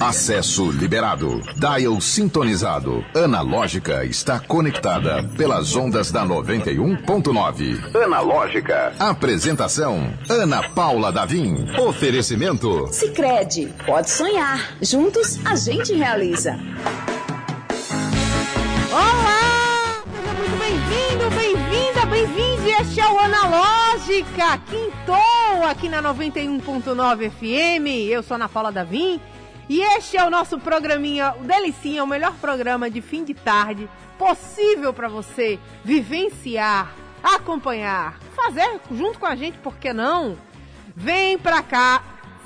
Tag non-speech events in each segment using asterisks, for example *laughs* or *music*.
Acesso liberado. Dial sintonizado. Analógica está conectada pelas ondas da 91.9. Analógica. Apresentação: Ana Paula Davim. Oferecimento: Sicredi. Pode sonhar. Juntos a gente realiza. Este é o Analógica. Quintou aqui na 91.9 FM. Eu sou Ana Paula Davim. E este é o nosso programinha, o Delicinha, o melhor programa de fim de tarde possível para você vivenciar, acompanhar, fazer junto com a gente, por que não? Vem pra cá,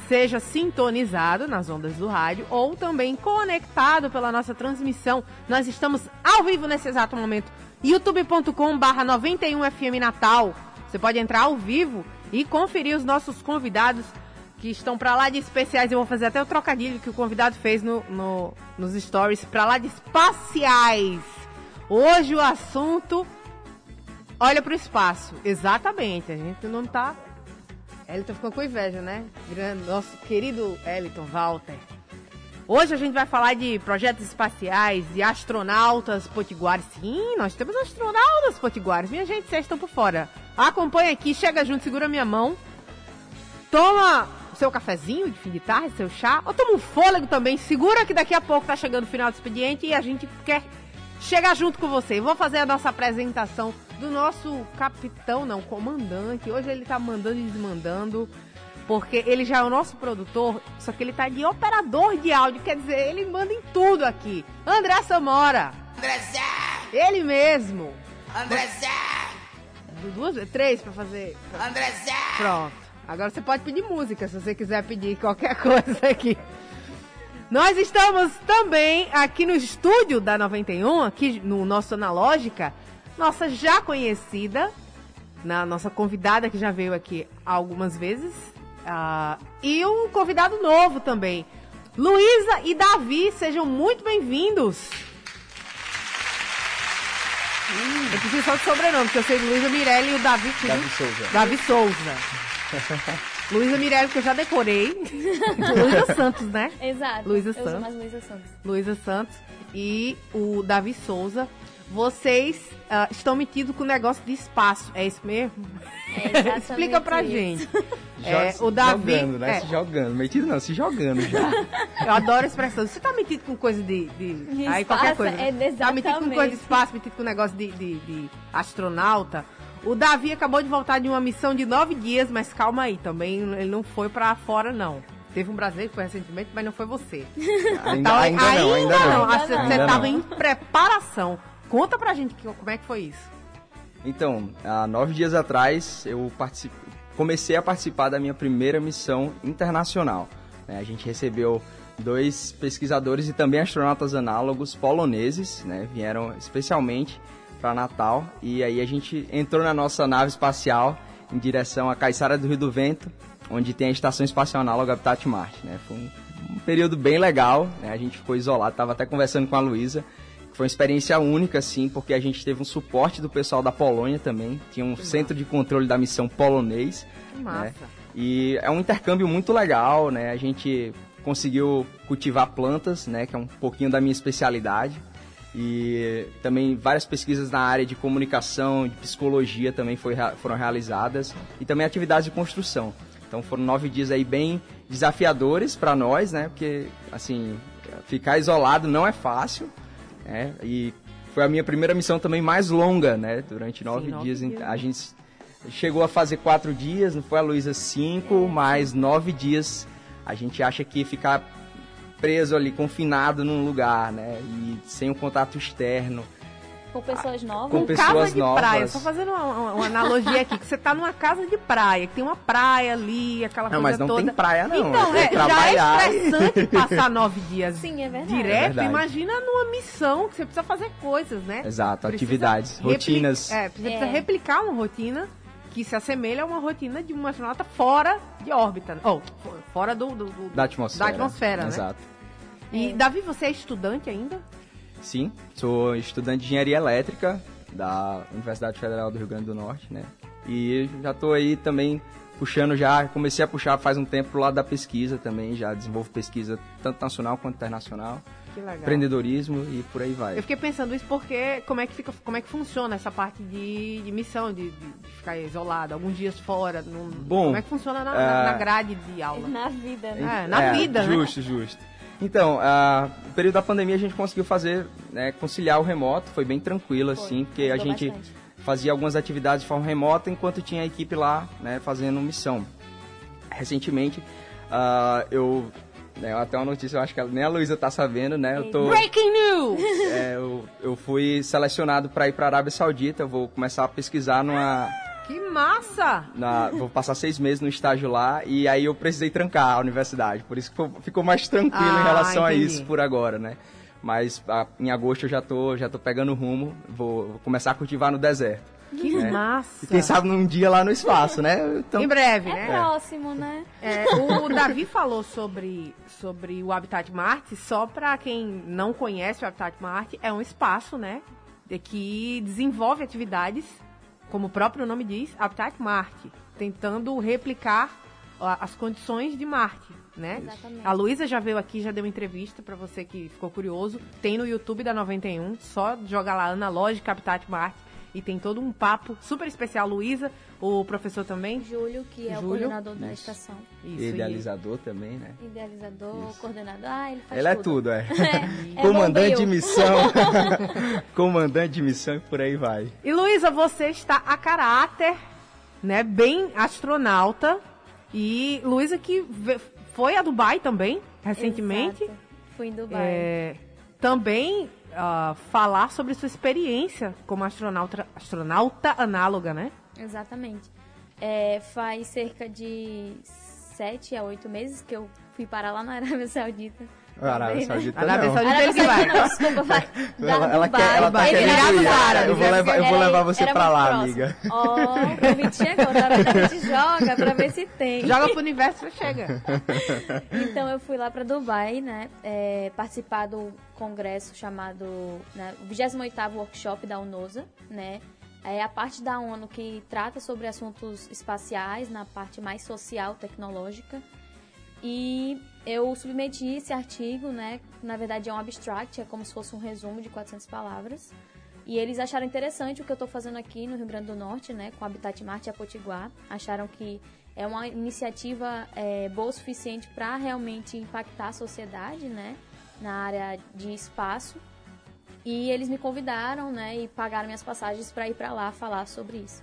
seja sintonizado nas ondas do rádio ou também conectado pela nossa transmissão. Nós estamos ao vivo nesse exato momento, youtube.com/barra 91FM Natal. Você pode entrar ao vivo e conferir os nossos convidados que estão para lá de especiais. Eu vou fazer até o trocadilho que o convidado fez no, no nos stories, para lá de espaciais. Hoje o assunto olha para o espaço. Exatamente, a gente não tá. Elton ficou com inveja, né? Nosso querido Elton Walter. Hoje a gente vai falar de projetos espaciais, de astronautas potiguares. Sim, nós temos astronautas potiguares. Minha gente, vocês estão por fora. Acompanha aqui, chega junto, segura minha mão. Toma seu cafezinho de fim de tarde, seu chá, ou toma um fôlego também. Segura que daqui a pouco tá chegando o final do expediente e a gente quer chegar junto com você. Vou fazer a nossa apresentação do nosso capitão, não, comandante. Hoje ele tá mandando e desmandando, porque ele já é o nosso produtor, só que ele tá de operador de áudio, quer dizer, ele manda em tudo aqui. André Samora. André Zé. Ele mesmo. André Zé. Duas, três para fazer. André Zé. Pronto. Agora você pode pedir música se você quiser pedir qualquer *laughs* coisa aqui. Nós estamos também aqui no estúdio da 91, aqui no nosso Analógica, nossa já conhecida, na nossa convidada que já veio aqui algumas vezes, uh, e um convidado novo também. Luísa e Davi, sejam muito bem-vindos. Eu preciso só de sobrenome, porque eu sei Luísa Mirelli e o Davi. Davi Souza. Davi Souza. *laughs* Luísa Mirelli, que eu já decorei. Luísa Santos, né? *laughs* Exato. Luísa Santos. Luísa Santos. Luísa Santos. E o Davi Souza. Vocês uh, estão metidos com o negócio de espaço. É isso mesmo? É *laughs* Explica pra isso. gente. *laughs* É, o Davi. Jogando, né? é. Se jogando. Metido não, se jogando já. *laughs* Eu adoro a expressão. Você tá metido com coisa de. de, De aí qualquer coisa. é, né? tá metido com exatamente. coisa de espaço, metido com negócio de, de, de astronauta. O Davi acabou de voltar de uma missão de nove dias, mas calma aí, também ele não foi pra fora, não. Teve um brasileiro que foi recentemente, mas não foi você. Ainda, Tá, ainda não, ainda não. Ah, Você Ainda estava não. em preparação. Conta pra gente que- como é que foi isso. Então, há nove dias atrás, eu comecei a participar da minha primeira missão internacional. né? A gente recebeu dois pesquisadores e também astronautas análogos poloneses, né? Vieram especialmente para Natal e aí a gente entrou na nossa nave espacial em direção a Caiçara do Rio do Vento, onde tem a Estação Espacial Análoga Habitat Marte, né? Foi um, um período bem legal, né? A gente ficou isolado, tava até conversando com a Luísa. Foi uma experiência única, assim, porque a gente teve um suporte do pessoal da Polônia também. Tinha um centro de controle da missão polonês. Que massa. né? E é um intercâmbio muito legal, né? A gente conseguiu cultivar plantas, né? Que é um pouquinho da minha especialidade. E também várias pesquisas na área de comunicação, de psicologia também foi, foram realizadas. E também atividades de construção. Então foram nove dias aí bem desafiadores para nós, né? Porque, assim, ficar isolado não é fácil. Né? E foi a minha primeira missão também mais longa, né? Durante nove, nove dias. dias, A gente chegou a fazer quatro dias, não foi a Luísa cinco, mas nove dias a gente acha que ficar preso ali, confinado num lugar, né? E sem o contato externo. Com pessoas novas. Com Com pessoas casa de novas. praia, só fazendo uma, uma- uma analogia aqui, que você tá numa casa de praia, que tem uma praia ali, aquela Não, coisa mas não toda. tem praia não. Então, é é, já é trabalhar. estressante *laughs* passar nove dias Sim, é verdade. direto. É verdade. Imagina numa missão que você precisa fazer coisas, né? Exato, Precisa atividades, rotinas. É, você precisa É. replicar uma rotina que se assemelha a uma rotina de um astronauta fora de órbita. Ou, fo- fora do, do- do- Da atmosfera. Da atmosfera, né? Exato. E, Davi, você é estudante ainda? Sim, sou estudante de engenharia elétrica da Universidade Federal do Rio Grande do Norte, né? E já estou aí também puxando já, comecei a puxar faz um tempo pro lado da pesquisa também, já desenvolvo pesquisa tanto nacional quanto internacional. Que legal. Empreendedorismo e por aí vai. Eu fiquei pensando isso porque como é que, fica, como é que funciona essa parte de, de missão, de, de, ficar isolado, alguns dias fora. Num, Bom, como é que funciona na, é... na grade de aula? Na vida, né? É, na É, vida, né? Justo, justo. Então, uh, no período da pandemia a gente conseguiu fazer, né, conciliar o remoto, foi bem tranquilo, Foi, assim, porque a gente bastante. fazia algumas atividades de forma remota enquanto tinha a equipe lá, né, fazendo missão. Recentemente, ah, eu, né, até uma notícia, eu acho que nem a Luísa tá sabendo, né, eu tô... Breaking news! É, eu, eu fui selecionado para ir para Arábia Saudita. Eu vou começar a pesquisar numa, na, vou passar seis meses no estágio lá e aí eu precisei trancar a universidade. Por isso que ficou- mais tranquilo Ah, em relação a entendi. isso por agora, né? Mas ah, em agosto eu já tô, já tô pegando rumo. Vou, vou começar a cultivar no deserto. Que É. massa! E quem sabe num dia lá no espaço, né? Então, Em breve, É né? próximo, né? É, o Davi falou sobre, sobre o Habitat Marte, só para quem não conhece o Habitat Marte, é um espaço, né, de que desenvolve atividades, como o próprio nome diz, Habitat Marte, tentando replicar as condições de Marte, né? Exatamente. A Luísa já veio aqui, já deu entrevista para você que ficou curioso, tem no YouTube da 91, só joga lá Analógica Habitat Marte e tem todo um papo super especial, Luísa, o professor também. Júlio, que é Júlio. o coordenador da Isso. estação. Isso, e- idealizador também, né? Idealizador, Isso. coordenador. Ah, ele faz Ele é tudo. tudo, é. É *laughs* Comandante de missão. *laughs* Comandante de missão e por aí vai. E Luísa, você está a caráter, né? Bem astronauta. E Luísa que foi a Dubai também, recentemente. Exato. Fui em Dubai. É, também ah, falar sobre sua experiência como astronauta, astronauta análoga, né? Exatamente. É, faz cerca de sete a oito meses que eu fui parar lá na Arábia Saudita. A Arábia né? Saudita Arábia não. Saudita Arábia ele que vai. Desculpa, Ela, quer, ela tá querendo ir. Árabes, Eu vou é levar, eu vou levar você pra lá, próximo. amiga. Ó, o convite chegou, tá? A gente joga pra ver se tem. Joga pro universo e chega. Então eu fui lá para Dubai, né, é, participar do congresso chamado né, o 28º Workshop da UNOSA, né, é a parte da ONU que trata sobre assuntos espaciais na parte mais social, tecnológica. E eu submeti esse artigo, né, na verdade é um abstract, é como se fosse um resumo de 400 palavras. E eles acharam interessante o que eu estou fazendo aqui no Rio Grande do Norte, né, com Habitat Marte e a Potiguar. Acharam que é uma iniciativa é, boa o suficiente para realmente impactar a sociedade, né, na área de espaço. E eles me convidaram, né, e pagaram minhas passagens para ir para lá falar sobre isso.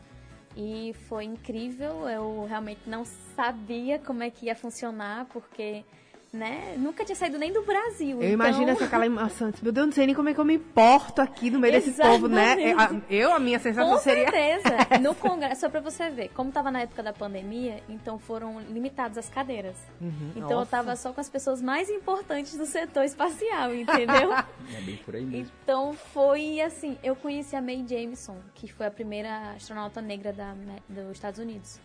E foi incrível, eu realmente não sabia como é que ia funcionar, porque, né, nunca tinha saído nem do Brasil. Eu imagino então... essa aquela emoção. Meu Deus, não sei nem como é que eu me importo aqui no meio desse povo, né? Exatamente. Eu, a minha sensação Com seria. certeza. *laughs* No congresso, só pra você ver, como tava na época da pandemia, então foram limitadas as cadeiras. Uhum, Então eu nossa. tava só com as pessoas mais importantes do setor espacial, entendeu? *laughs* É bem por aí mesmo. então foi assim, eu conheci a Mae Jameson, que foi a primeira astronauta negra da, dos Estados Unidos.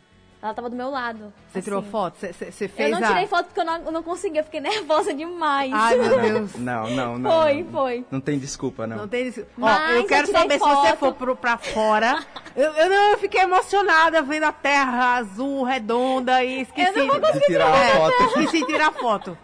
Ela tava do meu lado. Você tirou assim. foto? Você- fez Eu não a. tirei foto porque eu não, eu não conseguia, eu fiquei nervosa demais. Ai, meu *laughs* Deus. Não, não, não. foi, não. foi. Não tem desculpa, não. Não tem isso. Ó, eu quero eu tirei saber se você foto. for pro, pra fora. *laughs* Eu, eu, não, eu fiquei emocionada vendo a terra azul, redonda e esqueci. Eu não vou De tirar uma É, foto. Esqueci de tirar foto.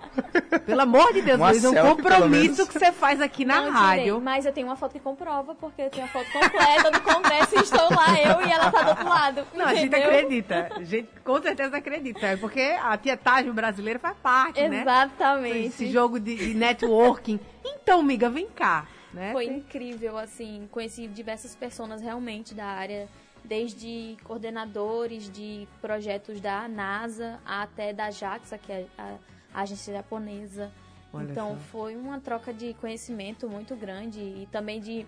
Pelo amor de Deus, Uma Luiz, é um selfie, compromisso que você faz aqui na Não tirei, rádio. mas eu tenho uma foto que comprova, porque eu tenho a foto completa do congresso e estou lá, eu e ela tá do outro lado. Não, a gente entendeu? acredita. A gente com certeza acredita. É porque a tietagem brasileira faz parte, né? Exatamente. Esse jogo de, de networking. Então, amiga, vem cá. Né? Foi incrível, assim, conheci diversas pessoas realmente da área, desde coordenadores de projetos da NASA até da JAXA, que é a, a agência japonesa. Olha então só. foi uma troca de conhecimento muito grande e também de,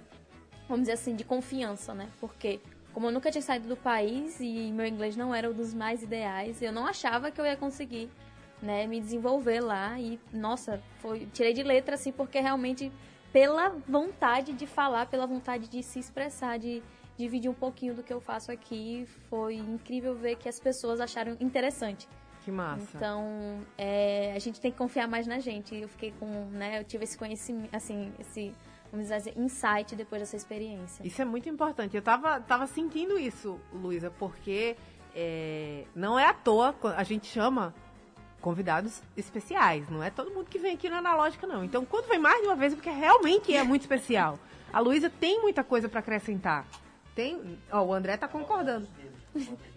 vamos dizer assim, de confiança, né? Porque como eu nunca tinha saído do país e meu inglês não era um dos mais ideais, eu não achava que eu ia conseguir, né, me desenvolver lá e nossa, foi tirei de letra assim porque realmente pela vontade de falar, pela vontade de se expressar, de dividir um pouquinho do que eu faço aqui, foi incrível ver que as pessoas acharam interessante. Que massa. Então, é, a gente tem que confiar mais na gente. Eu fiquei com, né, eu tive esse conhecimento, assim, esse, vamos dizer, insight depois dessa experiência. Isso é muito importante. Eu tava, tava sentindo isso, Luísa, porque é, não é à toa, a gente chama convidados especiais. Não é todo mundo que vem aqui na Analógica, não. Então, quando vem mais de uma vez, é porque realmente é muito especial. A Luísa tem muita coisa para acrescentar. Tem. Ó, o André tá concordando. *laughs*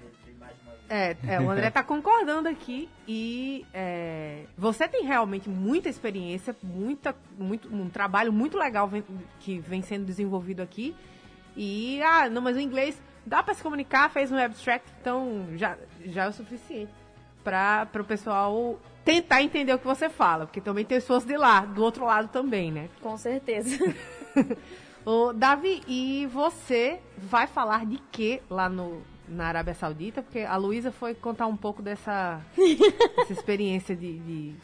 É, é, o André tá concordando aqui e é, você tem realmente muita experiência, muita, muito, um trabalho muito legal vem, que vem sendo desenvolvido aqui. E, ah, não, mas o inglês dá para se comunicar, fez um abstract, então já, já é o suficiente para o pessoal tentar entender o que você fala, porque também tem pessoas de lá, do outro lado também, né? Com certeza. *laughs* Ô, Davi, e você vai falar de que lá no, na Arábia Saudita? Porque a Luísa foi contar um pouco dessa, *laughs* dessa experiência de, de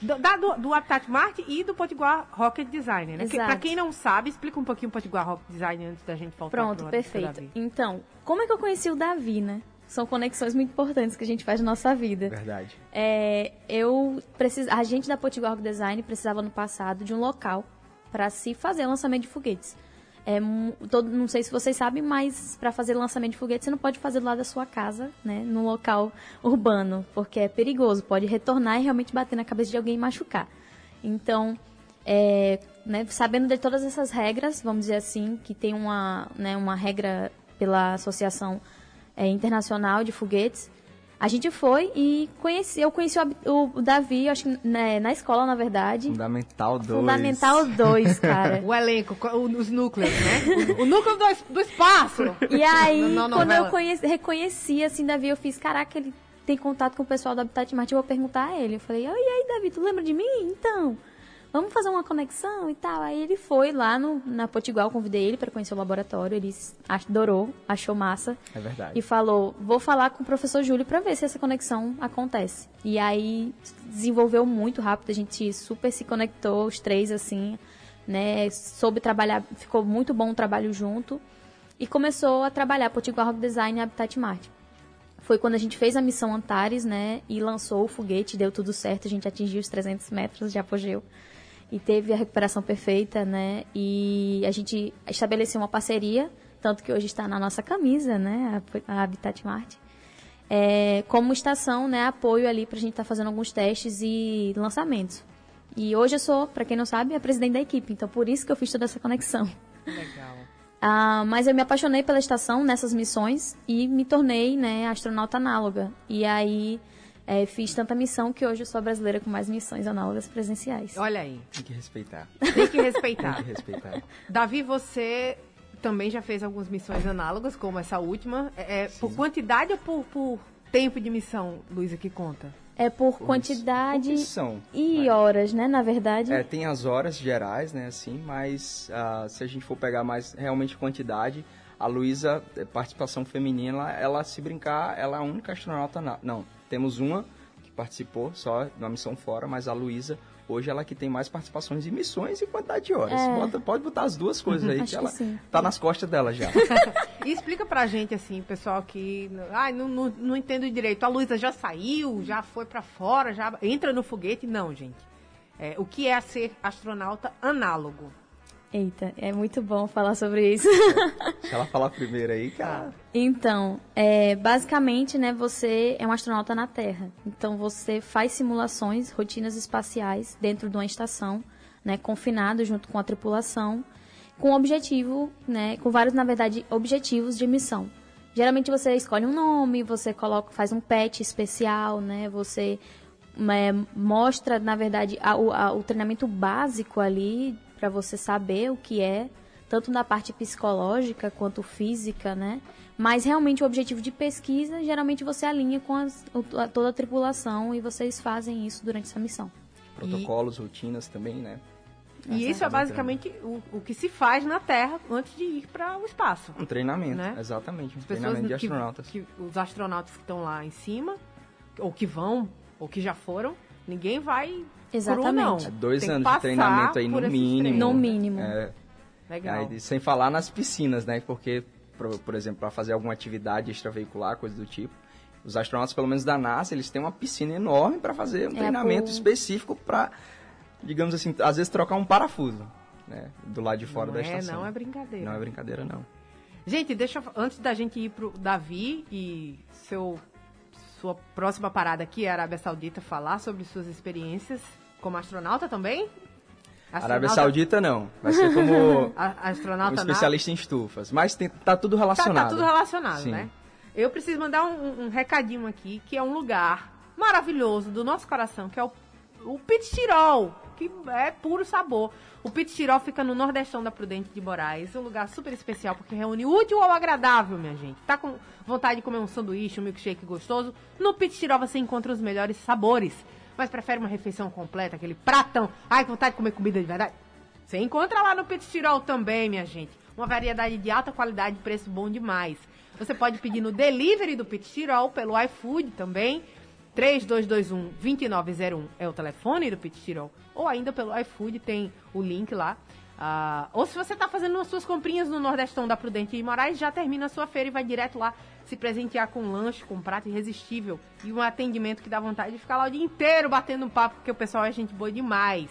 do, da, do, do Habitat Mart e do Potiguar Rocket Design, né? Que, pra quem não sabe, explica um pouquinho o Potiguar Rocket Design antes da gente voltar Pronto, perfeito. Então, como é que eu conheci o Davi, né? São conexões muito importantes que a gente faz na nossa vida. Verdade. É, eu precis... A gente da Potiguar Rocket Design precisava no passado de um local para se fazer lançamento de foguetes. É, todo, não sei se vocês sabem, mas para fazer lançamento de foguete você não pode fazer do lado da sua casa, né, num local urbano, porque é perigoso, pode retornar e realmente bater na cabeça de alguém e machucar. Então, é, né, sabendo de todas essas regras, vamos dizer assim, que tem uma, né, uma regra pela Associação é, Internacional de Foguetes, a gente foi e conheci, eu conheci o, o Davi, acho que né, na escola, na verdade. Fundamental 2. Fundamental 2, cara. *laughs* o elenco, os núcleos, né? O, o núcleo do, do, espaço. E aí, quando eu conheci, reconheci, assim, Davi, eu fiz, caraca, ele tem contato com o pessoal do Habitat Marte, eu vou perguntar a ele. Eu falei, e aí, Davi, tu lembra de mim? Então vamos fazer uma conexão e tal. Aí ele foi lá no, na Potiguar, convidei ele para conhecer o laboratório, ele adorou, achou massa. É verdade. E falou, vou falar com o professor Júlio para ver se essa conexão acontece. E aí desenvolveu muito rápido, a gente super se conectou, os três assim, né, soube trabalhar, ficou muito bom o trabalho junto. E começou a trabalhar Potiguar Rock Design e Habitat Marte foi quando a gente fez a missão Antares, né, e lançou o foguete, deu tudo certo, a gente atingiu os 300 metros de apogeu e teve a recuperação perfeita, né? E a gente estabeleceu uma parceria, tanto que hoje está na nossa camisa, né? A Habitat Marte. É, como estação, né? Apoio ali para a gente estar tá fazendo alguns testes e lançamentos. E hoje eu sou, para quem não sabe, a presidente da equipe, então por isso que eu fiz toda essa conexão. Legal. Ah, mas eu me apaixonei pela estação nessas missões e me tornei né, astronauta análoga. E aí é, fiz tanta missão que hoje eu sou a brasileira com mais missões análogas presenciais. Olha aí. Tem que respeitar. Tem que respeitar. Tem que respeitar. Davi, você também já fez algumas missões análogas, como essa última. É, é por quantidade ou por, por tempo de missão, Luísa, que conta? É por, quantidade e mas... horas, né, na verdade. É, tem as horas gerais, né, assim, mas uh, se a gente for pegar mais realmente quantidade, a Luísa, é, participação feminina, ela, ela, se brincar, ela é a única astronauta, na... não, temos uma que participou só na missão fora, mas a Luísa, hoje ela que tem mais participações em missões e quantidade de horas. É. Bota, pode botar as duas coisas aí, *laughs* que ela que tá nas costas dela já. *laughs* e explica pra gente, assim, pessoal que ai, não, não, não entendo direito. A Luísa já saiu, já foi para fora, já entra no foguete? Não, gente. É, o que é ser astronauta análogo? Eita, é muito bom falar sobre isso. *laughs* Deixa ela falar primeiro aí, cara. Então, é, basicamente, né, você é um astronauta na Terra. Então, você faz simulações, rotinas espaciais dentro de uma estação, né, confinado junto com a tripulação, com objetivo, né, com vários, na verdade, objetivos de missão. Geralmente você escolhe um nome, você coloca, faz um patch especial, né, você é, mostra, na verdade, a, a, o treinamento básico ali para você saber o que é, tanto na parte psicológica quanto física, né? Mas realmente o objetivo de pesquisa, geralmente você alinha com as, toda a tripulação e vocês fazem isso durante essa missão. Protocolos, e... rotinas também, né? E isso é basicamente o, o, que se faz na Terra antes de ir para o espaço. Um treinamento, né? exatamente. Um As treinamento de astronautas. Que, que, os astronautas que estão lá em cima, ou que vão, ou que já foram, ninguém vai Exatamente. É dois anos de treinamento aí no mínimo. No mínimo. É, Legal. Aí, sem falar nas piscinas, né? Porque, por, por exemplo, para fazer alguma atividade extraveicular, coisa do tipo, os astronautas, pelo menos da NASA, eles têm uma piscina enorme para fazer um é, treinamento por... específico para, digamos assim, às vezes trocar um parafuso, né? Do lado de fora não da é, estação. Não é brincadeira. Não é brincadeira, não. Gente, deixa antes da gente ir pro Davi e seu sua próxima parada aqui, a Arábia Saudita, falar sobre suas experiências como astronauta também? Astronauta... Arábia Saudita não. Vai ser como *laughs* a, astronauta um especialista na... em estufas. Mas tem, tá tudo relacionado. Tá, tá tudo relacionado, Sim. né? Eu preciso mandar um, um, recadinho aqui, que é um lugar maravilhoso do nosso coração, que é o, o Pit Tirol, que é puro sabor. O Pit Tirol fica no nordestão da Prudente de Moraes, um lugar super especial, porque reúne o útil ao agradável, minha gente. Tá com vontade de comer um sanduíche, um milkshake gostoso? No Pit Tirol você encontra os melhores sabores mas prefere uma refeição completa, aquele pratão. Ai, que vontade de comer comida de verdade. Você encontra lá no Petit Tirol também, minha gente. Uma variedade de alta qualidade e preço bom demais. Você pode pedir no delivery do Petit Tirol, pelo iFood também. 3221-2901 é o telefone do Petit Tirol. Ou ainda pelo iFood, tem o link lá. Uh, ou se você está fazendo as suas comprinhas no Nordestão da Prudente e Moraes, já termina a sua feira e vai direto lá se presentear com um lanche, com um prato irresistível e um atendimento que dá vontade de ficar lá o dia inteiro batendo um papo, porque o pessoal é gente boa demais.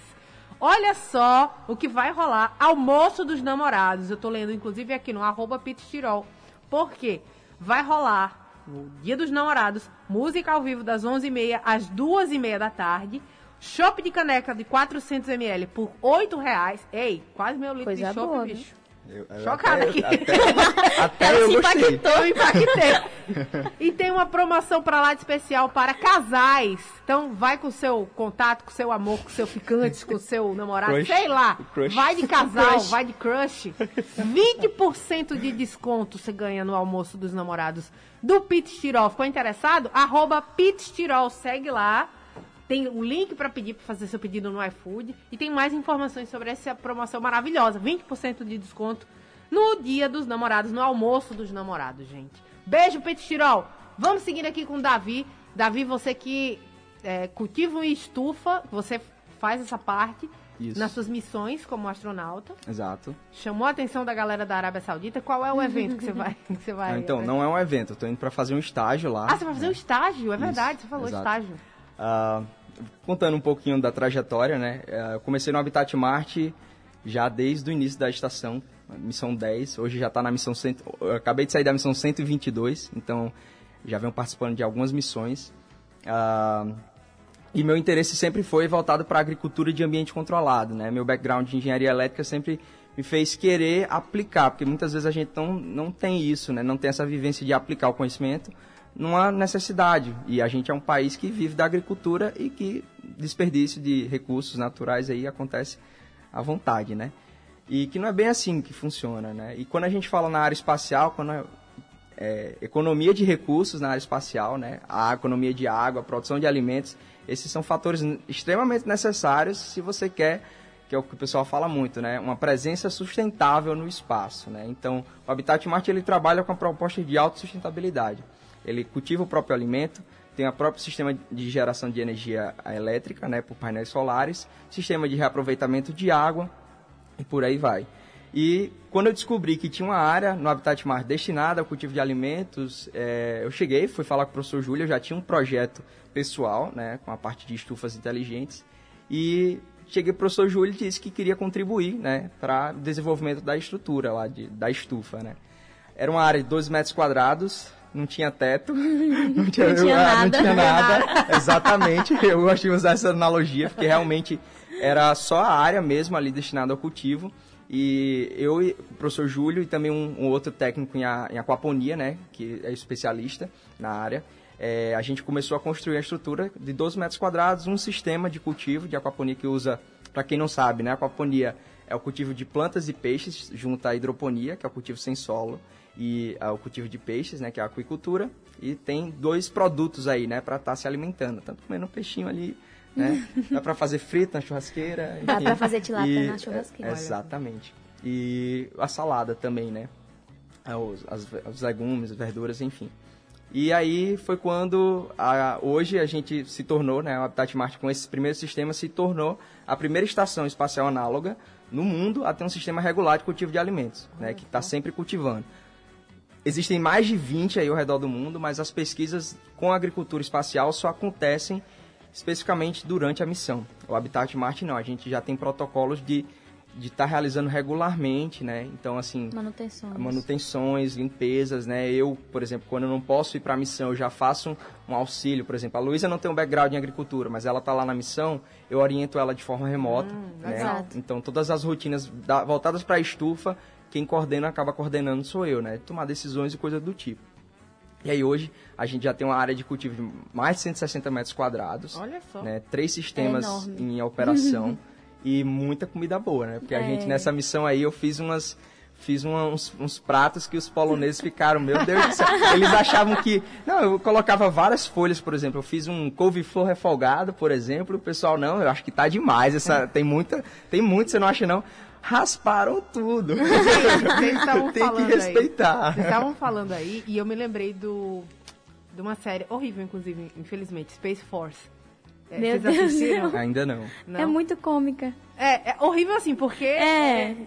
Olha só o que vai rolar. Almoço dos namorados. Eu tô lendo, inclusive, aqui no arroba Tirol. Por quê? Vai rolar no dia dos namorados, música ao vivo das 11h30 às 2h30 da tarde. Chopp de caneca de 400ml por 8 reais. Ei, quase meu litro Coisa de chopp, bicho. Eu, Chocada aqui. Até, *laughs* até eu gostei. Eu impactei. *laughs* e tem uma promoção para lá de especial para casais. Então vai com o seu contato, com o seu amor, com o seu ficante, com o seu namorado, crush. sei lá. Vai de casal, vai de crush. 20% de desconto você ganha no almoço dos namorados do Pit Tirol. Ficou interessado? Arroba Pit Tirol, segue lá. Tem o link para pedir para fazer seu pedido no iFood e tem mais informações sobre essa promoção maravilhosa, 20% de desconto no Dia dos Namorados, no almoço dos namorados, gente. Beijo, Tirol. Vamos seguir aqui com o Davi. Davi, você que é, cultiva uma estufa, você faz essa parte Isso. nas suas missões como astronauta. Exato. Chamou a atenção da galera da Arábia Saudita. Qual é o evento que você vai? *laughs* Que você vai não, então, não é um evento. Eu tô indo para fazer um estágio lá. Ah, você vai fazer um estágio? É verdade, Isso. você falou Exato. estágio. Uh, contando um pouquinho da trajetória, né? Eu comecei no Habitat Marte já desde o início da estação, missão 10. Hoje já está na missão... Cento... Acabei de sair da missão 122, então já venho participando de algumas missões. Uh, e meu interesse sempre foi voltado para agricultura de ambiente controlado, né? Meu background de engenharia elétrica sempre me fez querer aplicar, porque muitas vezes a gente não, não tem isso, né? Não tem essa vivência de aplicar o conhecimento numa necessidade. E a gente é um país que vive da agricultura e que desperdício de recursos naturais aí acontece à vontade, né? E que não é bem assim que funciona, né? E quando a gente fala na área espacial, quando é, é, economia de recursos na área espacial, né? A economia de água, a produção de alimentos, esses são fatores extremamente necessários se você quer que é o que o pessoal fala muito, né? Uma presença sustentável no espaço, né? Então, o Habitat Marte ele trabalha com a proposta de autossustentabilidade. Ele cultiva o próprio alimento, tem o próprio sistema de geração de energia elétrica, né, por painéis solares, sistema de reaproveitamento de água e por aí vai. E quando eu descobri que tinha uma área no Habitat Mar destinada ao cultivo de alimentos, é, eu cheguei, fui falar com o professor Júlio, eu já tinha um projeto pessoal, né, com a parte de estufas inteligentes, e cheguei para o professor Júlio e disse que queria contribuir, né, para o desenvolvimento da estrutura lá, de, da estufa, né. Era uma área de 12 metros quadrados, não tinha teto, *laughs* não tinha, não tinha eu, nada. Não tinha nada. Exatamente. *laughs* Eu gosto de usar essa analogia, porque realmente era só a área mesmo ali destinada ao cultivo. E eu, o professor Júlio e também um, um outro técnico em, a, em aquaponia, né, que é especialista na área, é, a gente começou a construir a estrutura de 12 metros quadrados, um sistema de cultivo de aquaponia que usa, para quem não sabe, né, aquaponia é o cultivo de plantas e peixes junto à hidroponia, que é o cultivo sem solo e uh, o cultivo de peixes, né, que é a aquicultura, e tem dois produtos aí, né, para estar tá se alimentando, tanto comendo um peixinho ali, né, *laughs* dá para fazer frita na churrasqueira, dá para fazer tilápia na churrasqueira. É, exatamente. E a salada também, né, é, os, as, os legumes, verduras, enfim. E aí foi quando a, hoje a gente se tornou, né, o Habitat Marte com esse primeiro sistema se tornou a primeira estação espacial análoga no mundo a ter um sistema regular de cultivo de alimentos, né, que está sempre cultivando. Existem mais de 20 aí ao redor do mundo, mas as pesquisas com a agricultura espacial só acontecem especificamente durante a missão. O Habitat Marte não, a gente já tem protocolos de de estar tá realizando regularmente, né? Então, assim... Manutenções. Manutenções, limpezas, né? Eu, por exemplo, quando eu não posso ir para a missão, eu já faço um, um, auxílio. Por exemplo, a Luísa não tem um background em agricultura, mas ela está lá na missão, eu oriento ela de forma remota. Hum, né? Então, todas as rotinas da, voltadas para a estufa, quem coordena, acaba coordenando sou eu, né? Tomar decisões e coisas do tipo. E aí hoje a gente já tem uma área de cultivo de mais de 160 metros quadrados. Olha só. Né? Três sistemas é em operação. *laughs* e muita comida boa, né? Porque a gente, é. nessa missão aí, eu fiz umas fiz uma, uns, uns, pratos que os poloneses ficaram, meu Deus do céu. *laughs* Eles achavam que. Não, eu colocava várias folhas, por exemplo. Eu fiz um couve-flor refogado, por exemplo. O pessoal, não, eu acho que tá demais. Essa, *laughs* tem muita. Tem muito, você não acha, não? Rasparam tudo. Gente, *laughs* tem que respeitar. Aí, vocês estavam falando aí, e eu me lembrei do, de uma série horrível, inclusive, infelizmente, Space Force. É, Meu Deus assistiram? Ainda não. não. É muito cômica. É, é horrível assim, porque é. é.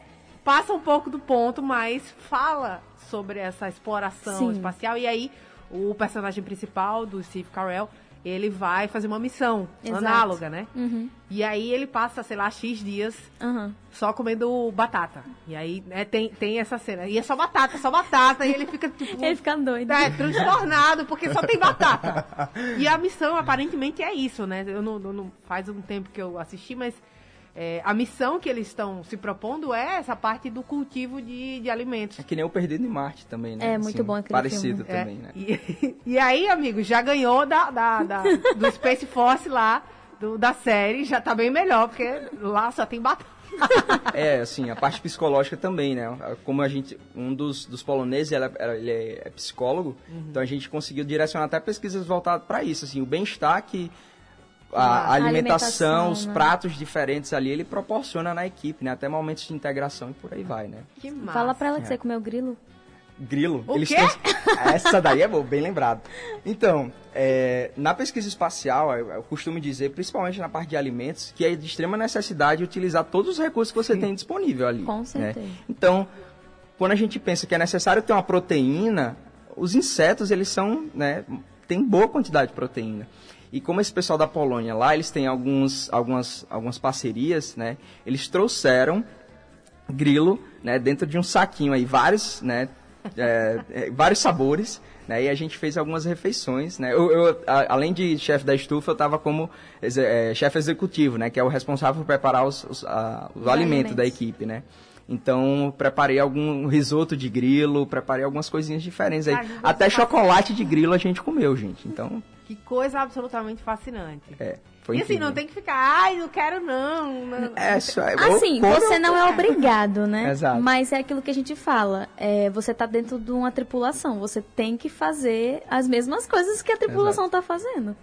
passa um pouco do ponto, mas fala sobre essa exploração Sim. espacial. E aí, o personagem principal do Steve Carell ele vai fazer uma missão Exato. análoga, né? Uhum. E aí ele passa, sei lá, X dias uhum. só comendo batata. E aí né, tem, tem essa cena. E é só batata, só batata. e ele fica *laughs* tipo. Ele fica doido. É, transtornado, porque só tem batata. e a missão aparentemente é isso, né? Eu não, não faz um tempo que eu assisti, mas é, a missão que eles estão se propondo é essa parte do cultivo de, de alimentos. É que nem o Perdido em Marte também, né? É, assim, muito bom aquele Parecido filme. também, é, né? E, *laughs* e, aí, amigo, já ganhou da, da, da do Space Force lá, do, da série, já tá bem melhor, porque lá só tem batata. *laughs* é, assim, a parte psicológica também, né? Como a gente, um dos, dos poloneses, ela, ele é, é psicólogo, uhum. então a gente conseguiu direcionar até pesquisas voltadas para isso, assim, o bem-estar que a, a alimentação, alimentação, os né? pratos diferentes ali, ele proporciona na equipe, né? Até momentos de integração e por aí vai, né? Que massa. Fala pra ela que é. você comeu grilo. Grilo? O eles quê? Têm... *laughs* Essa daí é boa, bem lembrado. Então, é, na pesquisa espacial, eu, eu, costumo dizer, principalmente na parte de alimentos, que é de extrema necessidade utilizar todos os recursos que você Sim. tem disponível ali. Com né? certeza. Né? Então, quando a gente pensa que é necessário ter uma proteína, os insetos, eles são, né, tem boa quantidade de proteína. E como esse pessoal da Polônia lá, eles têm alguns, algumas, algumas parcerias, né? Eles trouxeram grilo, né? Dentro de um saquinho aí, vários, né? *laughs* É, é, vários sabores, né? E a gente fez algumas refeições, né? Eu, eu a, além de chefe da estufa, eu estava como é, chefe executivo, né? Que é o responsável por preparar os, os, a, os alimentos, alimentos da equipe, né? Então, preparei algum risoto de grilo, preparei algumas coisinhas diferentes aí. Ah, Até chocolate de grilo a gente comeu, gente. Então, que coisa absolutamente fascinante. É. Foi e assim, não tem que ficar, ai, não quero não. não. É, só, assim, você não é obrigado, né? Exato. Mas é aquilo que a gente fala. É, você tá dentro de uma tripulação. Você tem que fazer as mesmas coisas que a tripulação Exato. tá fazendo.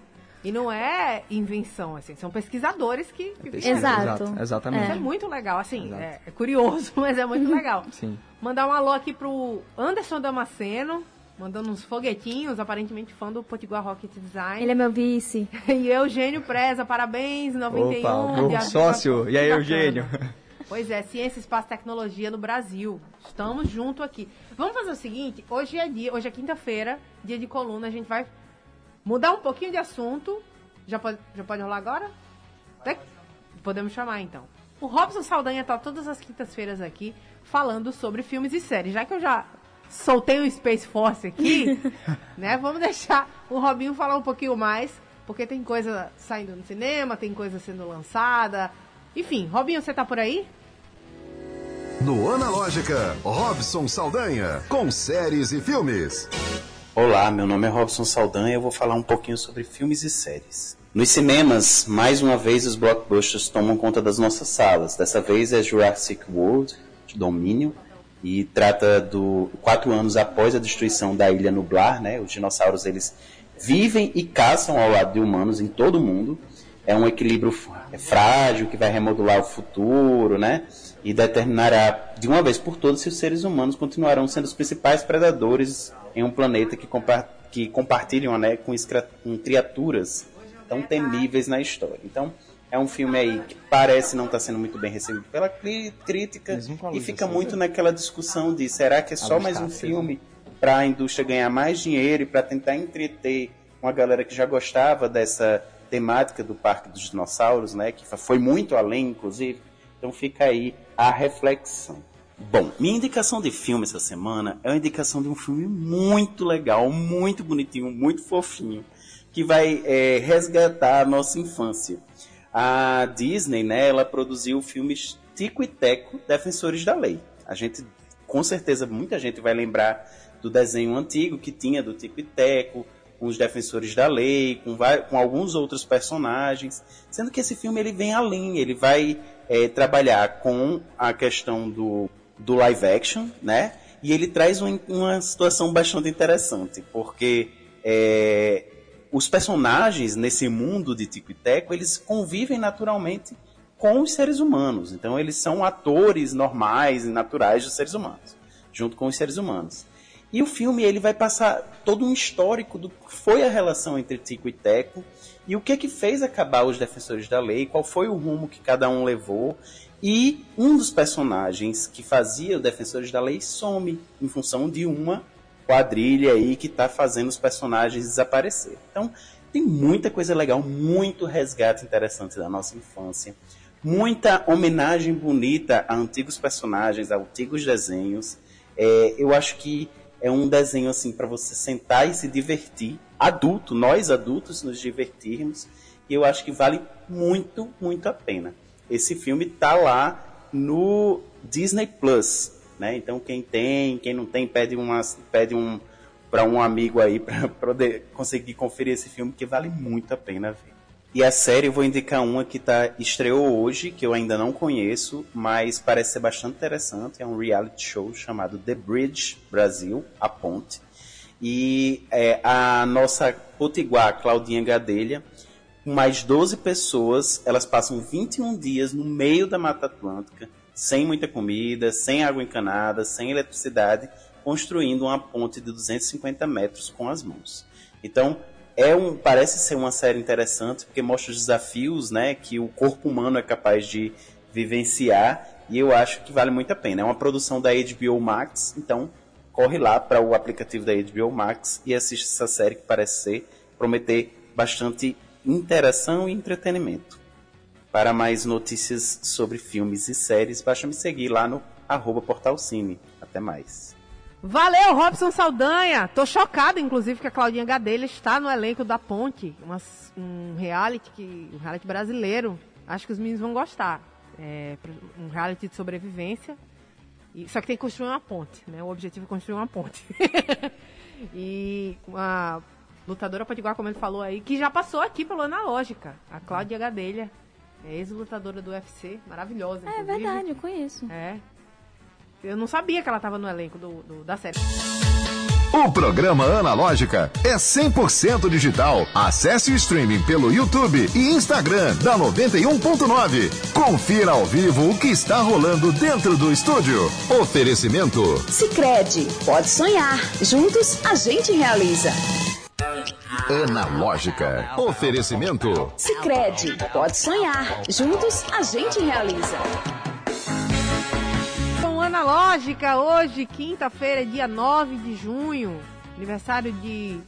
E não é invenção, assim, são pesquisadores que. que é Exato. Exato. Exatamente. É. é. muito legal, assim, é, é, curioso, *laughs* mas é muito legal. Sim. Mandar um alô aqui pro Anderson Damasceno, mandando uns foguetinhos, aparentemente fã do Potiguar Rocket Design. Ele é meu vice. *laughs* e Eugênio Preza, parabéns, 91. Opa, sócio. E aí, Eugênio? Pois é, Ciência, Espaço e Tecnologia no Brasil. Estamos junto aqui. Vamos fazer o seguinte, hoje é dia, hoje é quinta-feira, dia de coluna, a gente vai mudar um pouquinho de assunto. Já pode, já pode rolar agora? Podemos chamar então. O Robson Saldanha está todas as quintas-feiras aqui falando sobre filmes e séries. Já que eu já soltei o Space Force aqui, *laughs* né? Vamos deixar o Robinho falar um pouquinho mais, porque tem coisa saindo no cinema, tem coisa sendo lançada. Enfim, Robinho, você tá por aí? No Analógica, Robson Saldanha, com séries e filmes. Olá, meu nome é Robson Saldanha e eu vou falar um pouquinho sobre filmes e séries. Nos cinemas, mais uma vez os blockbusters tomam conta das nossas salas. Dessa vez é Jurassic World, de Domínio, e trata do quatro anos após a destruição da ilha nublar, né? Os dinossauros eles vivem e caçam ao lado de humanos em todo o mundo. É um equilíbrio é frágil que vai remodular o futuro, né? E determinará de uma vez por todas se os seres humanos continuarão sendo os principais predadores em um planeta que, compa que compartilham né, com, com criaturas tão temíveis na história. Então, é um filme aí que parece não estar tá sendo muito bem recebido pela crítica e fica muito naquela discussão de será que é só mais um filme para a indústria ganhar mais dinheiro e para tentar entreter uma galera que já gostava dessa temática do Parque dos Dinossauros, né, que foi muito além, inclusive, Então fica aí a reflexão. Bom, minha indicação de filme essa semana é uma indicação de um filme muito legal, muito bonitinho, muito fofinho, que vai é, resgatar a nossa infância. A Disney, né, ela produziu filmes Tico e Teco, Defensores da Lei. A gente, com certeza, muita gente vai lembrar do desenho antigo que tinha do Tico e Teco, com os defensores da lei, com, com, alguns outros personagens, sendo que esse filme ele vem além, ele vai é, trabalhar com a questão do do live action, né? E ele traz um, uma situação bastante interessante, porque é, os personagens nesse mundo de Tico e Teco, eles convivem naturalmente com os seres humanos. Então eles são atores normais e naturais dos seres humanos, junto com os seres humanos. E o filme ele vai passar todo um histórico do que foi a relação entre Tico e Teco e o que é que fez acabar os defensores da lei, qual foi o rumo que cada um levou e um dos personagens que fazia o Defensores da Lei some em função de uma quadrilha aí que está fazendo os personagens desaparecer. Então, tem muita coisa legal, muito resgate interessante da nossa infância, muita homenagem bonita a antigos personagens, a antigos desenhos. É, eu acho que é um desenho assim para você sentar e se divertir, adulto, nós adultos nos divertirmos, e eu acho que vale muito, muito a pena esse filme tá lá no Disney Plus, né? Então quem tem, quem não tem, pede uma, pede um para um amigo aí *laughs* para poder conseguir conferir esse filme que vale muito a pena ver. E a série eu vou indicar uma que tá estreou hoje, que eu ainda não conheço, mas parece ser bastante interessante. É um reality show chamado The Bridge Brasil, a Ponte. E é, a nossa potiguar Claudinha Gadelha com mais 12 pessoas, elas passam 21 dias no meio da Mata Atlântica, sem muita comida, sem água encanada, sem eletricidade, construindo uma ponte de 250 metros com as mãos. Então, é um, parece ser uma série interessante, porque mostra os desafios né, que o corpo humano é capaz de vivenciar, e eu acho que vale muito a pena. É uma produção da HBO Max, então corre lá para o aplicativo da HBO Max e assiste essa série que parece ser prometer bastante interação e entretenimento. Para mais notícias sobre filmes e séries, basta me seguir lá no arroba portalcine. Até mais. Valeu, Robson Saldanha! Tô chocado, inclusive, que a Claudinha Gadelha está no elenco da Ponte, uma, um reality que, um reality brasileiro. Acho que os meninos vão gostar. É, um reality de sobrevivência. E, só que tem que construir uma ponte, né? O objetivo é construir uma ponte. *laughs* e uma lutadora potiguar, como ele falou aí, que já passou aqui pelo Analógica, a Cláudia Gadelha. É ex-lutadora do UFC, maravilhosa. É inclusive. verdade, eu conheço. É. Eu não sabia que ela estava no elenco do, do, da série. O programa Analógica é 100% digital. Acesse o streaming pelo YouTube e Instagram da 91.9. Confira ao vivo o que está rolando dentro do estúdio. Oferecimento. Sicredi, pode sonhar. Juntos a gente realiza. Analógica. Oferecimento. Sicredi, pode sonhar. Juntos a gente realiza. Com Analógica, hoje, quinta-feira, dia 9 de junho, aniversário de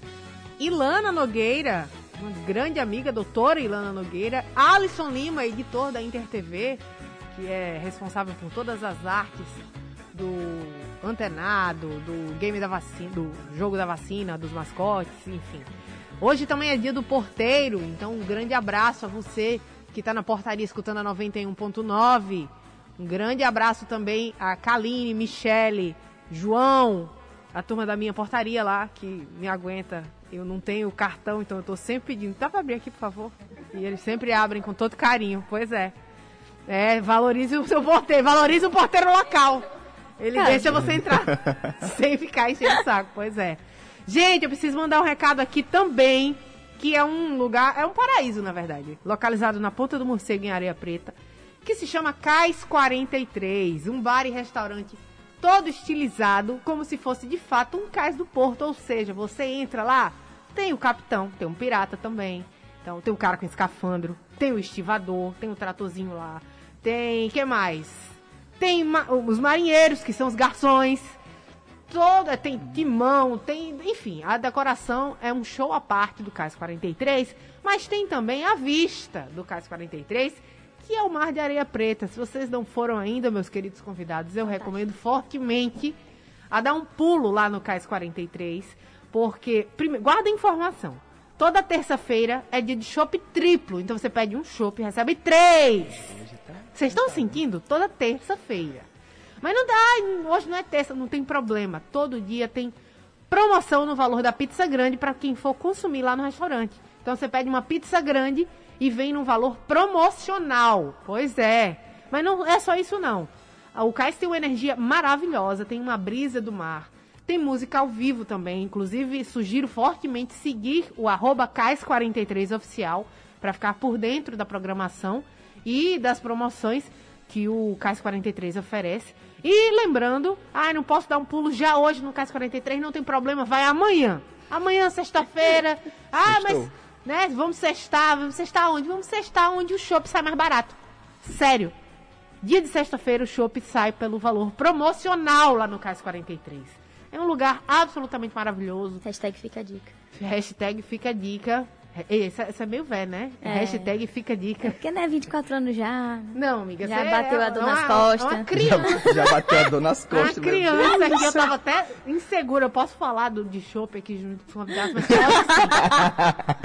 Ilana Nogueira, uma grande amiga, doutora Ilana Nogueira, Alisson Lima, editor da Inter TV, que é responsável por todas as artes do antenado, do game da vacina, do jogo da vacina, dos mascotes, enfim. Hoje também é dia do porteiro, então um grande abraço a você que está na portaria escutando a 91.9. Um grande abraço também a Kaline, Michele, João, a turma da minha portaria lá, que me aguenta. Eu não tenho cartão, então eu estou sempre pedindo. Dá para abrir aqui, por favor? E eles sempre abrem com todo carinho. Pois é. É, valorize o seu porteiro, valorize o porteiro local. Ele deixa você entrar *laughs* sem ficar enchendo o saco. Pois é. Gente, eu preciso mandar um recado aqui também, que é um lugar, é um paraíso, na verdade, localizado na Ponta do Morcego, em Areia Preta, que se chama Cais 43, um bar e restaurante todo estilizado, como se fosse de fato um cais do porto, ou seja, você entra lá, tem o capitão, tem um pirata também, então tem um cara com escafandro, tem o estivador, tem o tratorzinho lá, tem, que mais? Tem ma os marinheiros, que são os garçons, toda, tem timão, tem, enfim, a decoração é um show à parte do Cais 43, mas tem também a vista do Cais 43, que é o Mar de Areia Preta. Se vocês não foram ainda, meus queridos convidados, eu recomendo fortemente a dar um pulo lá no Cais 43, porque, primeiro, guarda a informação. Toda terça-feira é dia de chopp triplo, então você pede um chopp e recebe três. Vocês estão sentindo? Toda terça-feira. Mas não dá, hoje não é terça, não tem problema. Todo dia tem promoção no valor da pizza grande para quem for consumir lá no restaurante. Então você pede uma pizza grande e vem num valor promocional. Pois é. Mas não é só isso não. O cais tem uma energia maravilhosa, tem uma brisa do mar. Tem música ao vivo também, inclusive sugiro fortemente seguir o arroba cais43oficial para ficar por dentro da programação e das promoções que o Cais 43 oferece. E lembrando, ah, não posso dar um pulo já hoje no Cais 43, não tem problema, vai amanhã. Amanhã, sexta-feira. *laughs* Ah, mas, né, vamos sextar, vamos sextar onde? Vamos sextar onde o shopping sai mais barato. Sério. Dia de sexta-feira o shopping sai pelo valor promocional lá no Cais 43. É um lugar absolutamente maravilhoso. Hashtag fica a dica. Hashtag fica a dica. Essa, essa é meio velho, né? É. Hashtag fica a dica. Porque não é 24 anos já. Não, amiga. Já bateu é, a dor nas costas. Uma criança. Já, já, bateu a dor nas costas. Uma criança aqui, eu tava até insegura. Eu posso falar do, de chopp aqui junto com o convidado, mas pode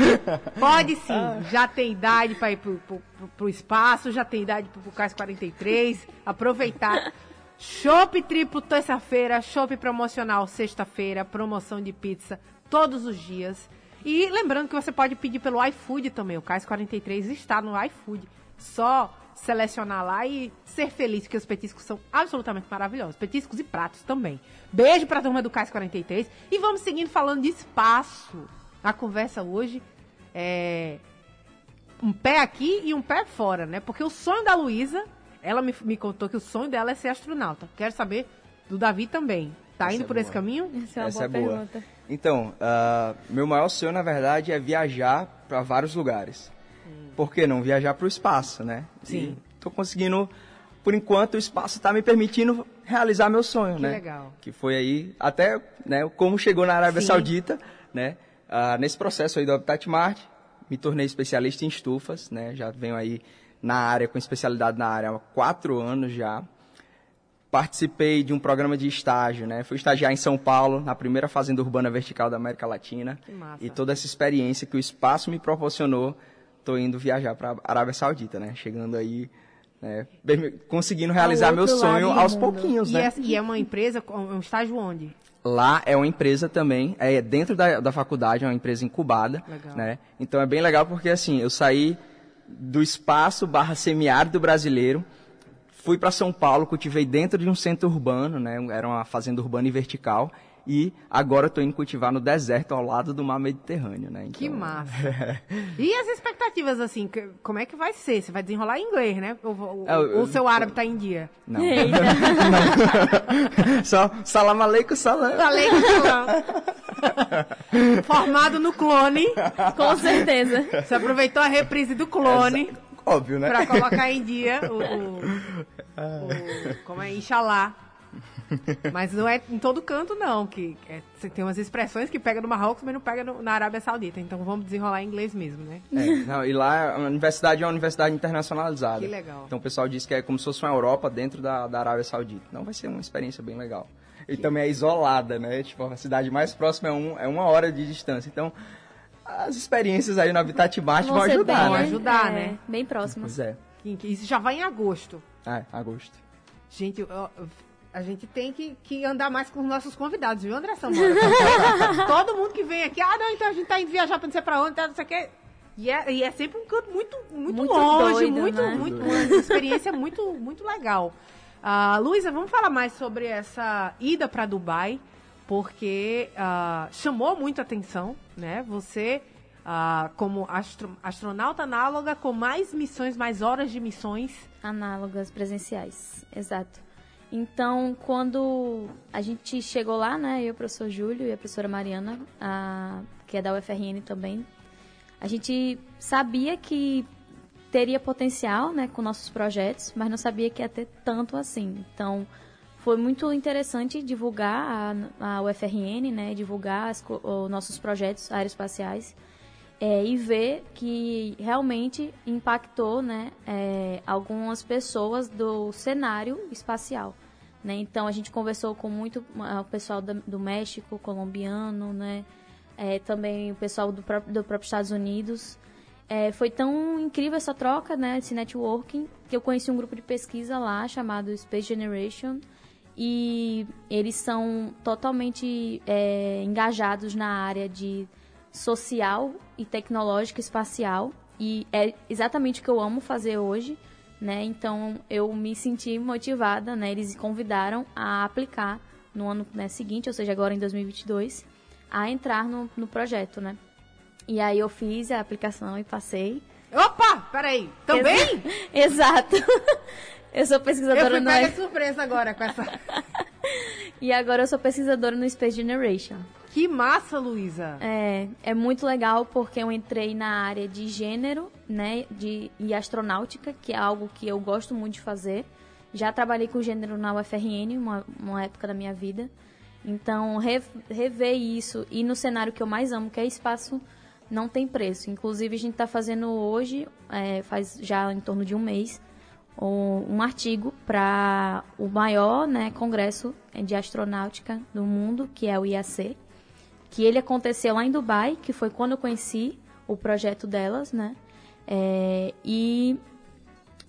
sim. *laughs* pode sim. Já tem idade para ir pro, pro, pro, pro, espaço, já tem idade pro, pro Cais 43. Aproveitar. Chopp triplo terça-feira, chopp promocional sexta-feira, promoção de pizza todos os dias. E lembrando que você pode pedir pelo iFood também. O Cais 43 está no iFood. Só selecionar lá e ser feliz, porque os petiscos são absolutamente maravilhosos. Petiscos e pratos também. Beijo para a turma do Cais 43. E vamos seguindo falando de espaço. A conversa hoje é um pé aqui e um pé fora, né? Porque o sonho da Luísa, ela me, me contou que o sonho dela é ser astronauta. Quero saber do Davi também. Tá Essa indo é por boa. esse caminho? Essa é uma Essa boa, é boa. pergunta. Então, uh, meu maior sonho, na verdade, é viajar para vários lugares. Hum. Por que não viajar para o espaço, né? Sim. Estou conseguindo, por enquanto, o espaço está me permitindo realizar meu sonho, que né? legal. Que foi aí, até, né, como chegou na Arábia Sim. Saudita, né? Uh, nesse processo aí do Habitat Mart, me tornei especialista em estufas, né? Já venho aí na área, com especialidade na área há quatro anos já participei de um programa de estágio, né? Fui estagiar em São Paulo, na primeira fazenda urbana vertical da América Latina. Que massa. E toda essa experiência que o espaço me proporcionou, tô indo viajar para a Arábia Saudita, né? Chegando aí, né? conseguindo realizar meu sonho aos pouquinhos, e né? É, e é uma empresa, um estágio onde? Lá é uma empresa também, é dentro da, da faculdade, é uma empresa incubada, legal. né? Então é bem legal porque assim, eu saí do espaço barra semiárido brasileiro, Fui para São Paulo, cultivei dentro de um centro urbano, né? Era uma fazenda urbana e vertical. E agora estou indo cultivar no deserto ao lado do mar Mediterrâneo, né? Então... Que massa! *laughs* e as expectativas, assim, como é que vai ser? Você vai desenrolar em inglês, né? Ou, é, o seu árabe está em dia? Não. não. *laughs* Só salam aleikum salam. Aleikum salam. *laughs* Formado no clone. Com certeza. Você aproveitou a reprise do clone. Essa Óbvio, né? Pra colocar em dia *laughs* o. o, o como é? Inxalá. Mas não é em todo canto, não. Que é, você tem umas expressões que pega no Marrocos, mas não pega no, na Arábia Saudita. Então vamos desenrolar em inglês mesmo, né? É, não, e lá a universidade é uma universidade internacionalizada. Que legal. Então o pessoal diz que é como se fosse uma Europa dentro da, da Arábia Saudita. Então vai ser uma experiência bem legal. E que... também é isolada, né? Tipo, a cidade mais próxima é, um, é uma hora de distância. Então as experiências aí no Habitat Marte vão ajudar, bem, né? ajudar, é, né? Bem próximas. Pois é. Isso já vai em agosto. É, agosto. Gente, a gente tem que, que andar mais com os nossos convidados, viu, André Samora? *laughs* Todo mundo que vem aqui, ah, não, então a gente tá indo viajar pra não sei pra onde, tá, não sei o quê. E é, e é sempre um canto muito, muito, muito longe, doido, muito, né? muito, uma experiência muito, muito legal. Uh, Luísa, vamos falar mais sobre essa ida para Dubai porque uh, chamou muito atenção, né? Você, uh, como astro, astronauta análoga, com mais missões, mais horas de missões. Análogas presenciais, exato. Então, quando a gente chegou lá, né, eu, o professor Júlio e a professora Mariana, a, que é da UFRN também, a gente sabia que teria potencial, né, com nossos projetos, mas não sabia que ia ter tanto assim. Então, foi muito interessante divulgar a, a UFRN, né, divulgar as, os nossos projetos aeroespaciais. é, e ver que realmente impactou né, é, algumas pessoas do cenário espacial. Né? Então a gente conversou com muito o pessoal do México, colombiano, né? É, também o pessoal do próprio, do próprio Estados Unidos. É, foi tão incrível essa troca, né, esse networking, que eu conheci um grupo de pesquisa lá chamado Space Generation e eles são totalmente é, engajados na área de social e tecnológica espacial e é exatamente o que eu amo fazer hoje, né? Então eu me senti motivada, né? Eles convidaram a aplicar no ano né, seguinte, ou seja, agora em 2022, a entrar no, no projeto, né? E aí eu fiz a aplicação e passei. Opa, peraí, também? *laughs* Exato. Eu sou pesquisadora eu no... Eu surpresa agora com essa... *laughs* e agora eu sou pesquisadora no Space Generation. Que massa, Luísa! É, é muito legal porque eu entrei na área de gênero, né, de, e astronáutica, que é algo que eu gosto muito de fazer. Já trabalhei com gênero na UFRN, uma, uma época da minha vida. Então, re, rever isso e no cenário que eu mais amo, que é espaço, não tem preço. Inclusive, a gente está fazendo hoje, é, faz já em torno de um mês, um, artigo para o maior né, congresso de astronáutica do mundo, que é o IAC, que ele aconteceu lá em Dubai, que foi quando eu conheci o projeto delas, né? É, e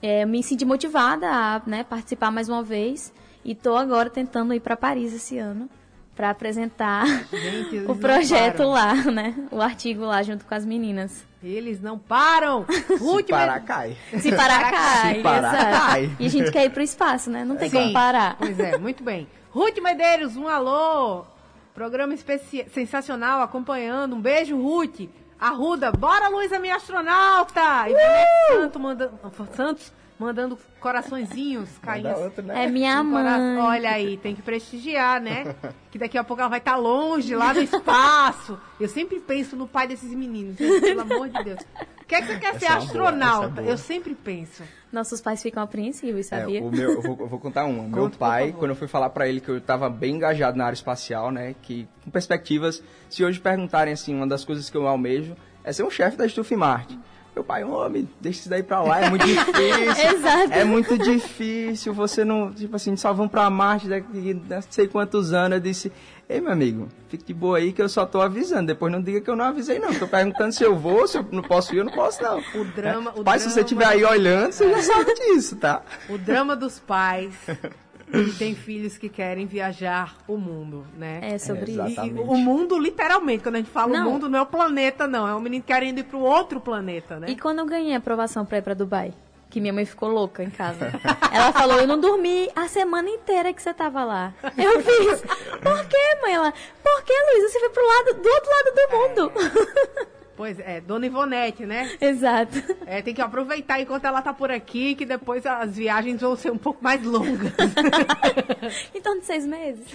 é, me senti motivada a né, participar mais uma vez e estou agora tentando ir para Paris esse ano para apresentar Gente, *laughs* o projeto lá, né? O artigo lá junto com as meninas. Eles não param! *laughs* Se parar, cai. Se parar, cai. Se parar, cai. E a gente quer ir pro espaço, né? Não tem Sim. como parar. Pois é, muito bem. Ruth Medeiros, um alô! Programa especial, sensacional, acompanhando. Um beijo, Ruth. Arruda, bora, Luísa, minha astronauta! E uh! Santo manda, Santos mandando coraçõezinhos caindo. Outro, né? É minha mãe. Olha aí, tem que prestigiar, né? *laughs* Que daqui a pouco ela vai estar tá longe, lá no espaço. Eu sempre penso no pai desses meninos, gente, pelo amor de Deus. Quer que você quer essa ser é astronauta? Boa, é eu sempre penso. Nossos pais ficam apreensivos, é, sabia? É, o meu, eu, vou, eu vou contar uma. meu pai, quando eu fui falar para ele que eu estava bem engajado na área espacial, né? Que com perspectivas, se hoje perguntarem assim, uma das coisas que eu almejo é ser um chefe da Stuff Marte. Meu pai, homem, deixa isso daí pra lá, é muito *laughs* difícil. Exato. É muito difícil, você não, tipo assim, só vão pra Marte daqui não sei quantos anos. Eu disse, ei, meu amigo, fique de boa aí que eu só tô avisando. Depois não diga que eu não avisei, não. Tô perguntando se eu vou, se eu não posso ir, eu não posso, não. O drama. É. O pai, drama... se você estiver aí olhando, você já sabe disso, tá? O drama dos pais *laughs* e tem filhos que querem viajar o mundo, né? É sobre é, isso. E, o mundo, literalmente, quando a gente fala não. o mundo, não é o planeta, não. É um menino querendo ir para outro planeta, né? E quando eu ganhei a aprovação para ir para Dubai? Que minha mãe ficou louca em casa. Ela falou, eu não dormi a semana inteira que você tava lá. Eu fiz, por que, mãe? Ela, por que, Luísa? Você foi pro lado, do outro lado do mundo. Pois é, Dona Ivonete, né? Exato. É, tem que aproveitar enquanto ela tá por aqui, que depois as viagens vão ser um pouco mais longas. *laughs* torno de seis meses.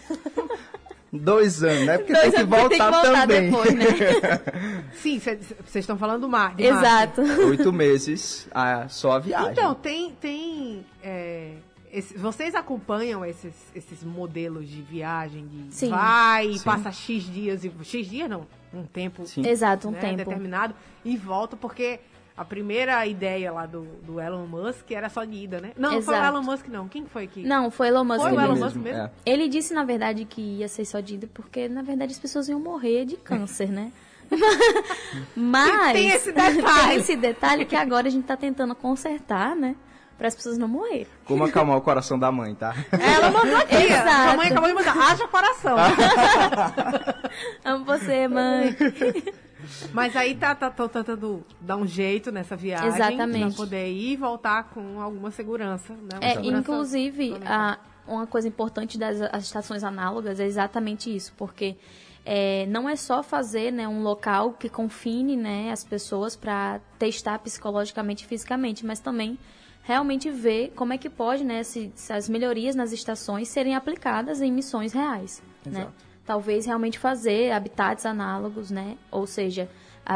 Dois anos, né? Porque tem que, voltar, tem que voltar também. Depois, né? *laughs* Sim, vocês estão falando do mar. Exato. Oito meses a, só a viagem. Então, tem. tem é, esse, vocês acompanham esses, esses modelos de viagem de Sim. vai, Sim. passa X dias e. X dias não, um tempo. Sim. Exato, um né, tempo. Determinado, e volta, porque a primeira ideia lá do, do Elon Musk era só de ida, né? Não, não foi o Elon Musk, não. Quem foi que. Não, foi Elon Musk. Foi o Elon Musk mesmo? É. Ele disse, na verdade, que ia ser só de ida, porque, na verdade, as pessoas iam morrer de câncer, né? *laughs* Mas. Tem esse detalhe. *laughs* tem esse detalhe que agora a gente tá tentando consertar, né? Para as pessoas não morrerem. Como acalmar o coração da mãe, tá? Ela mandou aqui. Exato. A mãe acabou de mandar. Haja coração. *laughs* Amo você, mãe. *laughs* Mas aí tá, tá, tô tentando dar um jeito nessa viagem. Exatamente. Pra poder ir e voltar com alguma segurança. Né? É, segurança inclusive, a, uma coisa importante das estações análogas é exatamente isso, porque é, não é só fazer né, um local que confine né, as pessoas para testar psicologicamente e fisicamente, mas também realmente ver como é que pode né, se, se as melhorias nas estações serem aplicadas em missões reais. Né? Talvez realmente fazer habitats análogos, né? ou seja,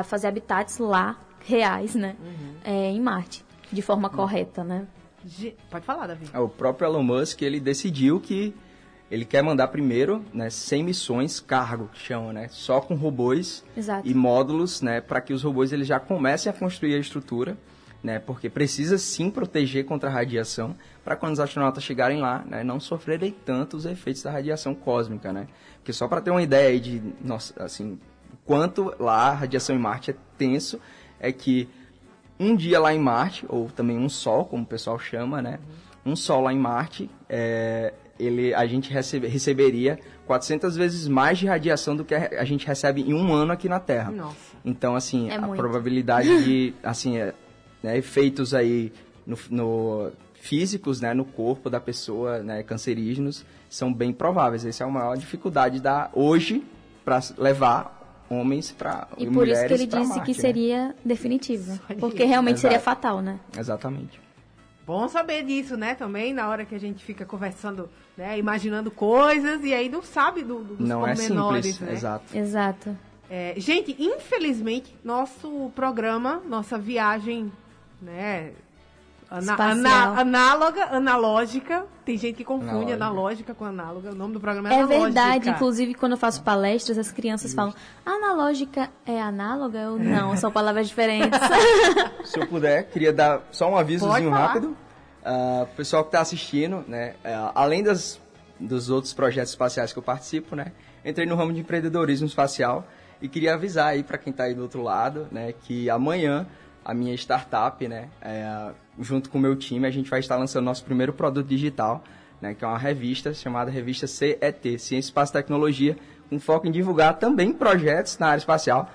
fazer habitats lá reais né? Uhum. É, em Marte, de forma uhum. correta. Né? Pode falar, Davi. É, o próprio Elon Musk ele decidiu que ele quer mandar primeiro, né, sem missões, cargo, que chama, né, só com robôs Exato. e módulos, né, para que os robôs eles já comecem a construir a estrutura, né, porque precisa sim proteger contra a radiação, para quando os astronautas chegarem lá, né, não sofrerem tanto os efeitos da radiação cósmica, né? Porque só para ter uma ideia aí de, nossa, assim, quanto lá a radiação em Marte é tenso, é que um dia lá em Marte, ou também um sol, como o pessoal chama, né? Um sol lá em Marte, é, ele, a gente recebe, receberia 400 vezes mais de radiação do que a, a gente recebe em um ano aqui na Terra. Nossa. Então, assim, É a muito. probabilidade de, *laughs* assim, é, né, efeitos aí no, no- físicos, né, no corpo da pessoa, né, cancerígenos, são bem prováveis. Essa é a maior dificuldade da hoje para levar homens para E por isso que ele disse Marte, que né? seria definitivo. aí. Porque realmente seria Exato. fatal, né? Exatamente. Bom saber disso, né? Também, na hora que a gente fica conversando, né? Imaginando coisas e aí não sabe do, do- dos Não é pormenores, simples, né? exato. Exato. É, gente, infelizmente, nosso programa, nossa viagem, né? ana- ana- análoga, analógica. Tem gente que confunde Analógica. analógica com análoga. O nome do programa é É analógica. verdade, inclusive quando eu faço palestras, as crianças falam, analógica é análoga ou não? São palavras diferentes. *laughs* Se eu puder, queria dar só um avisozinho rápido. O pessoal que está assistindo, né? ah, além das, dos outros projetos espaciais que eu participo, né? Entrei no ramo de empreendedorismo espacial e queria avisar aí para quem está aí do outro lado, né? Que amanhã a minha startup, né? é, junto com o meu time, a gente vai estar lançando nosso primeiro produto digital, né? Que é uma revista chamada Revista CET, Ciência, Espaço e Tecnologia, com foco em divulgar também projetos na área espacial.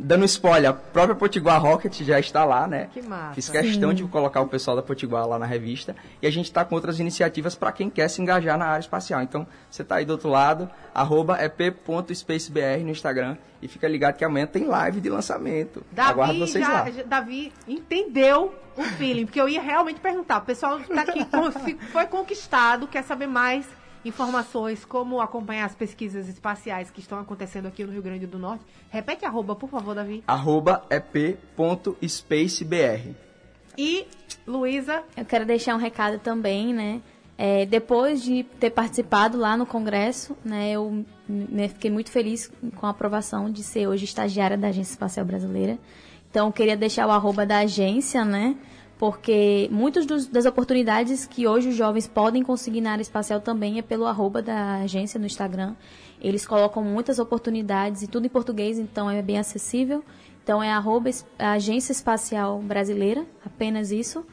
Dando spoiler, a própria Potiguar Rocket já está lá, né? Que massa. Fiz questão de colocar o pessoal da Potiguar lá na revista. E a gente está com outras iniciativas para quem quer se engajar na área espacial. Então, você está aí do outro lado, arroba ep.spacebr no Instagram. E fica ligado que amanhã tem live de lançamento. Aguardo Davi, vocês já, lá. já- Davi entendeu o feeling, porque eu ia realmente perguntar. O pessoal está aqui, *laughs* foi conquistado, quer saber mais informações, como acompanhar as pesquisas espaciais que estão acontecendo aqui no Rio Grande do Norte. Repete arroba, por favor, Davi. Arroba ep.spacebr. E, Luísa, Eu quero deixar um recado também, né? É, depois de ter participado lá no Congresso, né, eu me fiquei muito feliz com a aprovação de ser hoje estagiária da Agência Espacial Brasileira. Então, eu queria deixar o arroba da agência, né? Porque muitas das oportunidades que hoje os jovens podem conseguir na área espacial também é pelo arroba da agência no Instagram. Eles colocam muitas oportunidades e tudo em português, então é bem acessível. Então é arroba Agência Espacial Brasileira, apenas isso.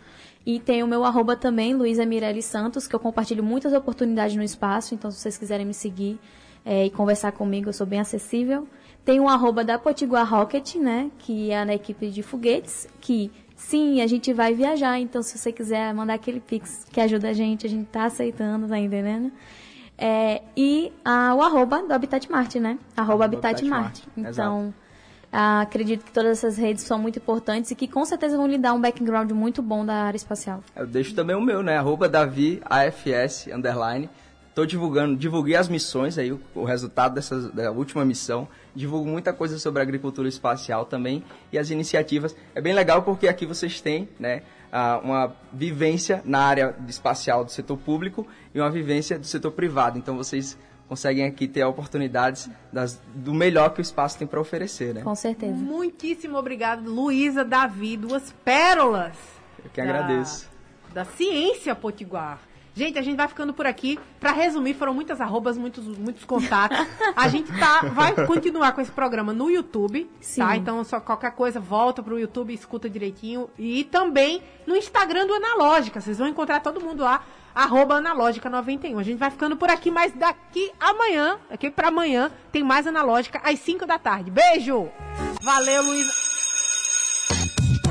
E tem o meu arroba também, Luísa Mirelli Santos, que eu compartilho muitas oportunidades no espaço, então se vocês quiserem me seguir eh, e conversar comigo, eu sou bem acessível. Tem o arroba da Potiguar Rocket, né, que é na equipe de foguetes, que sim, a gente vai viajar, então se você quiser mandar aquele pix que ajuda a gente, a gente tá aceitando, tá entendendo? É, e o arroba do Habitat Marte, né? Arroba, Arroba Habitat, Habitat Marte. Marte, Então, ah, acredito que todas essas redes são muito importantes e que com certeza vão lhe dar um background muito bom da área espacial. Eu deixo também o meu, né? Arroba Davi AFS underline. Tô divulgando, divulguei as missões aí, o, o resultado dessa, da última missão. Divulgo muita coisa sobre agricultura espacial também e as iniciativas. É bem legal porque aqui vocês têm, né? uma vivência na área espacial do setor público e uma vivência do setor privado. Então vocês conseguem aqui ter oportunidades das- do melhor que o espaço tem para oferecer, né? Com certeza. muitíssimo obrigado, Luísa, Davi, duas pérolas. Eu que da- agradeço. Da ciência potiguar. Gente, a gente vai ficando por aqui. Pra resumir, foram muitas arrobas, muitos, muitos contatos. A gente tá, vai continuar com esse programa no YouTube, Sim. tá? Então, só qualquer coisa, volta pro YouTube, escuta direitinho. E também no Instagram do Analógica. Vocês vão encontrar todo mundo lá, arroba Analógica91. A gente vai ficando por aqui, mas daqui amanhã, daqui pra amanhã, tem mais Analógica às 5 da tarde. Beijo! Valeu, Luísa!